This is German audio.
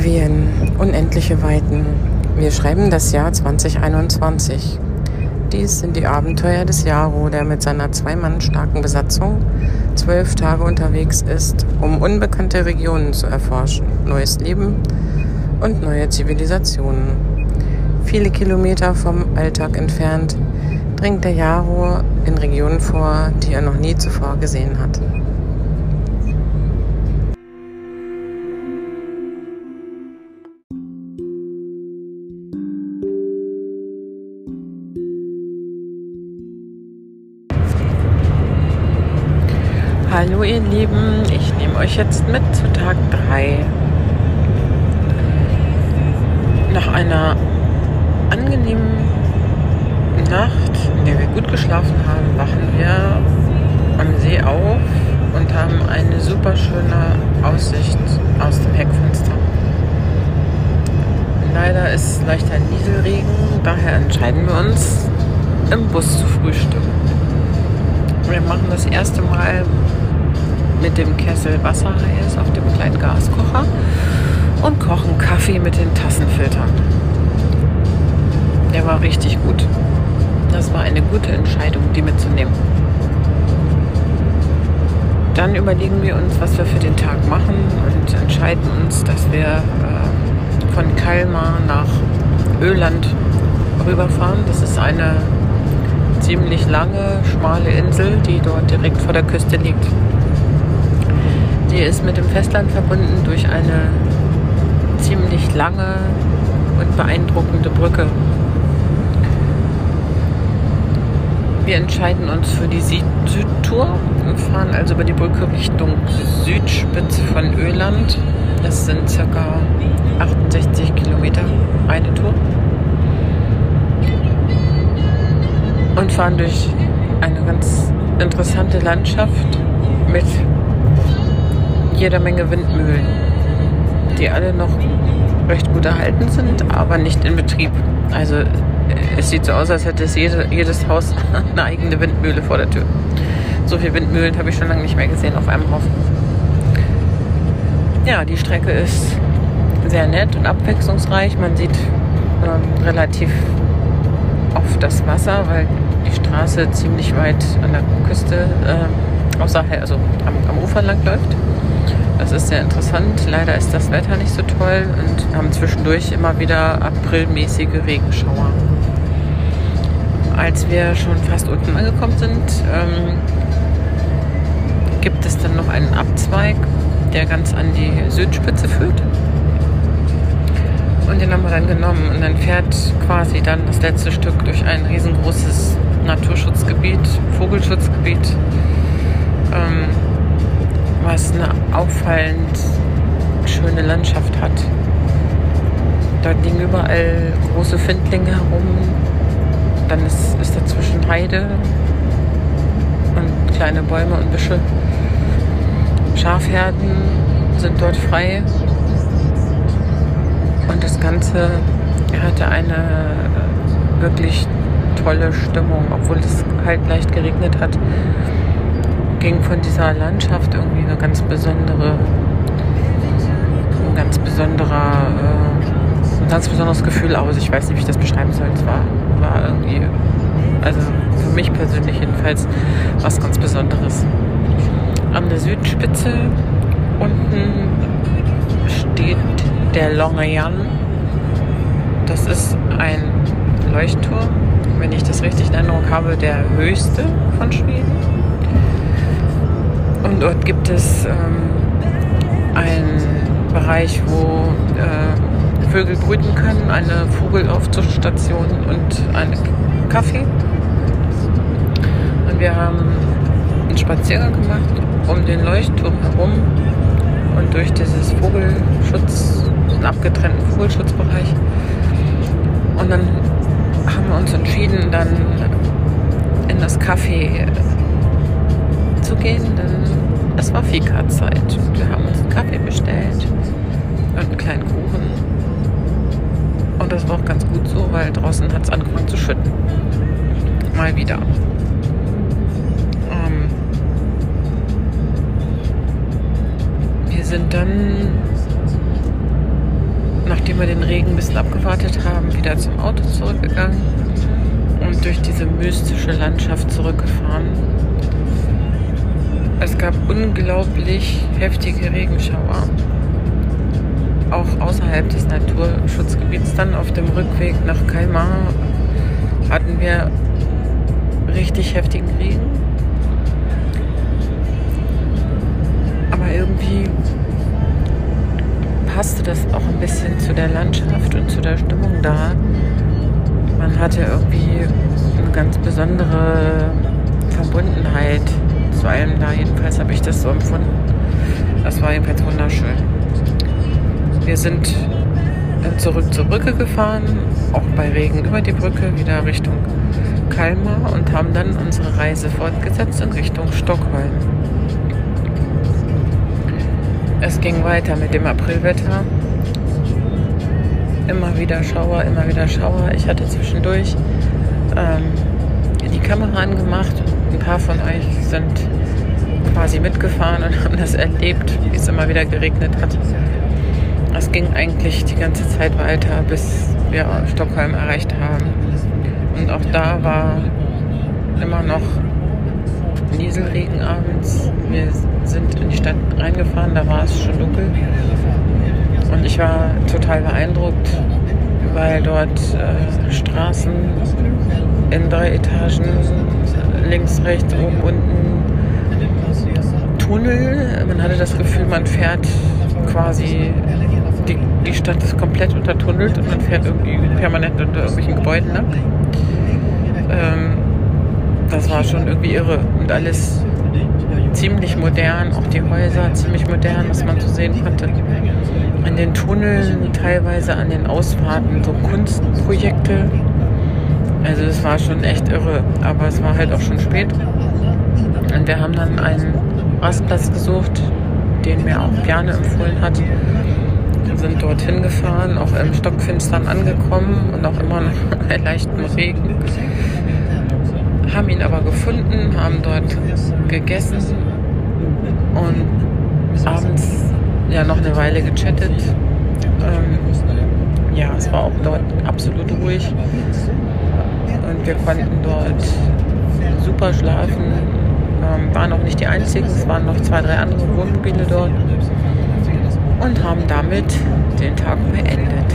Skandinavien, unendliche Weiten. Wir schreiben das Jahr 2021. Dies sind die Abenteuer des Jaro, der mit seiner zwei Mann starken Besatzung zwölf Tage unterwegs ist, um unbekannte Regionen zu erforschen, neues Leben und neue Zivilisationen. Viele Kilometer vom Alltag entfernt dringt der Jaro in Regionen vor, die er noch nie zuvor gesehen hat. Hallo ihr Lieben, ich nehme euch jetzt mit zu Tag 3. Nach einer angenehmen Nacht, in der wir gut geschlafen haben, wachen wir am See auf und haben eine super schöne Aussicht aus dem Heckfenster. Leider ist leichter Nieselregen, daher entscheiden wir uns, im Bus zu frühstücken. Wir machen das erste Mal mit dem Kessel Wasser heiß auf dem kleinen Gaskocher und kochen Kaffee mit den Tassenfiltern. Der war richtig gut. Das war eine gute Entscheidung, die mitzunehmen. Dann überlegen wir uns, was wir für den Tag machen und entscheiden uns, dass wir äh, von Kalmar nach Öland rüberfahren. Das ist eine ziemlich lange, schmale Insel, die dort direkt vor der Küste liegt. Die ist mit dem Festland verbunden durch eine ziemlich lange und beeindruckende Brücke. Wir entscheiden uns für die Südtour und fahren also über die Brücke Richtung Südspitze von Öland. Das sind ca. 68 Kilometer eine Tour. Und fahren durch eine ganz interessante Landschaft mit jeder Menge Windmühlen, die alle noch recht gut erhalten sind, aber nicht in Betrieb. Also es sieht so aus, als hätte es jede, jedes Haus eine eigene Windmühle vor der Tür. So viele Windmühlen habe ich schon lange nicht mehr gesehen auf einem Haufen. Ja, die Strecke ist sehr nett und abwechslungsreich. Man sieht ähm, relativ oft das Wasser, weil die Straße ziemlich weit an der Küste, äh, außerhalb, also am, am Ufer lang läuft. Das ist sehr interessant. Leider ist das Wetter nicht so toll und haben zwischendurch immer wieder aprilmäßige Regenschauer. Als wir schon fast unten angekommen sind, ähm, gibt es dann noch einen Abzweig, der ganz an die Südspitze führt. Und den haben wir dann genommen und dann fährt quasi dann das letzte Stück durch ein riesengroßes Naturschutzgebiet, Vogelschutzgebiet. Ähm, was eine auffallend schöne Landschaft hat. Dort liegen überall große Findlinge herum. Dann ist, ist dazwischen Heide und kleine Bäume und Büsche. Schafherden sind dort frei. Und das Ganze hatte eine wirklich tolle Stimmung, obwohl es halt leicht geregnet hat ging von dieser Landschaft irgendwie eine ganz besondere, ein ganz besonderer, äh, ein ganz besonderes Gefühl aus. Ich weiß nicht, wie ich das beschreiben soll. Es war, war irgendwie, also für mich persönlich jedenfalls, was ganz Besonderes. An der Südspitze unten steht der Longayan. Das ist ein Leuchtturm, wenn ich das richtig in Erinnerung habe, der höchste von Schweden und dort gibt es ähm, einen Bereich, wo äh, Vögel brüten können, eine Vogelaufzuchtstation und einen Kaffee. Und wir haben einen Spaziergang gemacht um den Leuchtturm herum und durch dieses Vogelschutz, einen abgetrennten Vogelschutzbereich. Und dann haben wir uns entschieden, dann in das Café zu gehen, denn es war Fika-Zeit. Wir haben uns einen Kaffee bestellt und einen kleinen Kuchen. Und das war auch ganz gut so, weil draußen hat es angefangen zu schütten. Mal wieder. Ähm wir sind dann wir den Regen ein bisschen abgewartet haben, wieder zum Auto zurückgegangen und durch diese mystische Landschaft zurückgefahren. Es gab unglaublich heftige Regenschauer. Auch außerhalb des Naturschutzgebiets. Dann auf dem Rückweg nach Kalmar hatten wir richtig heftigen Regen. Passte das auch ein bisschen zu der Landschaft und zu der Stimmung da. Man hatte irgendwie eine ganz besondere Verbundenheit zu allem da. Jedenfalls habe ich das so empfunden. Das war jedenfalls wunderschön. Wir sind zurück zur Brücke gefahren, auch bei Regen über die Brücke, wieder Richtung Kalmar und haben dann unsere Reise fortgesetzt in Richtung Stockholm. Es ging weiter mit dem Aprilwetter. Immer wieder Schauer, immer wieder Schauer. Ich hatte zwischendurch ähm, die Kamera angemacht. Ein paar von euch sind quasi mitgefahren und haben das erlebt, wie es immer wieder geregnet hat. Es ging eigentlich die ganze Zeit weiter, bis wir Stockholm erreicht haben. Und auch da war immer noch Nieselregen abends. Wir sind in Stadt reingefahren, da war es schon dunkel. Und ich war total beeindruckt, weil dort äh, Straßen in drei Etagen, links, rechts, oben, unten, Tunnel. Man hatte das Gefühl, man fährt quasi, die, die Stadt ist komplett untertunnelt und man fährt irgendwie permanent unter irgendwelchen Gebäuden lang. Ähm, das war schon irgendwie irre und alles ziemlich modern, auch die Häuser ziemlich modern, was man so sehen konnte. An den Tunneln, teilweise an den Ausfahrten, so Kunstprojekte. Also es war schon echt irre, aber es war halt auch schon spät. Und wir haben dann einen Rastplatz gesucht, den mir auch Bjarne empfohlen hat. Wir sind dorthin gefahren, auch im Stockfinstern angekommen und auch immer noch bei leichtem Regen haben ihn aber gefunden, haben dort gegessen und abends ja noch eine Weile gechattet. Ähm, ja, es war auch dort absolut ruhig und wir konnten dort super schlafen. Ähm, waren auch nicht die einzigen, es waren noch zwei, drei andere Wohnmobile dort und haben damit den Tag beendet.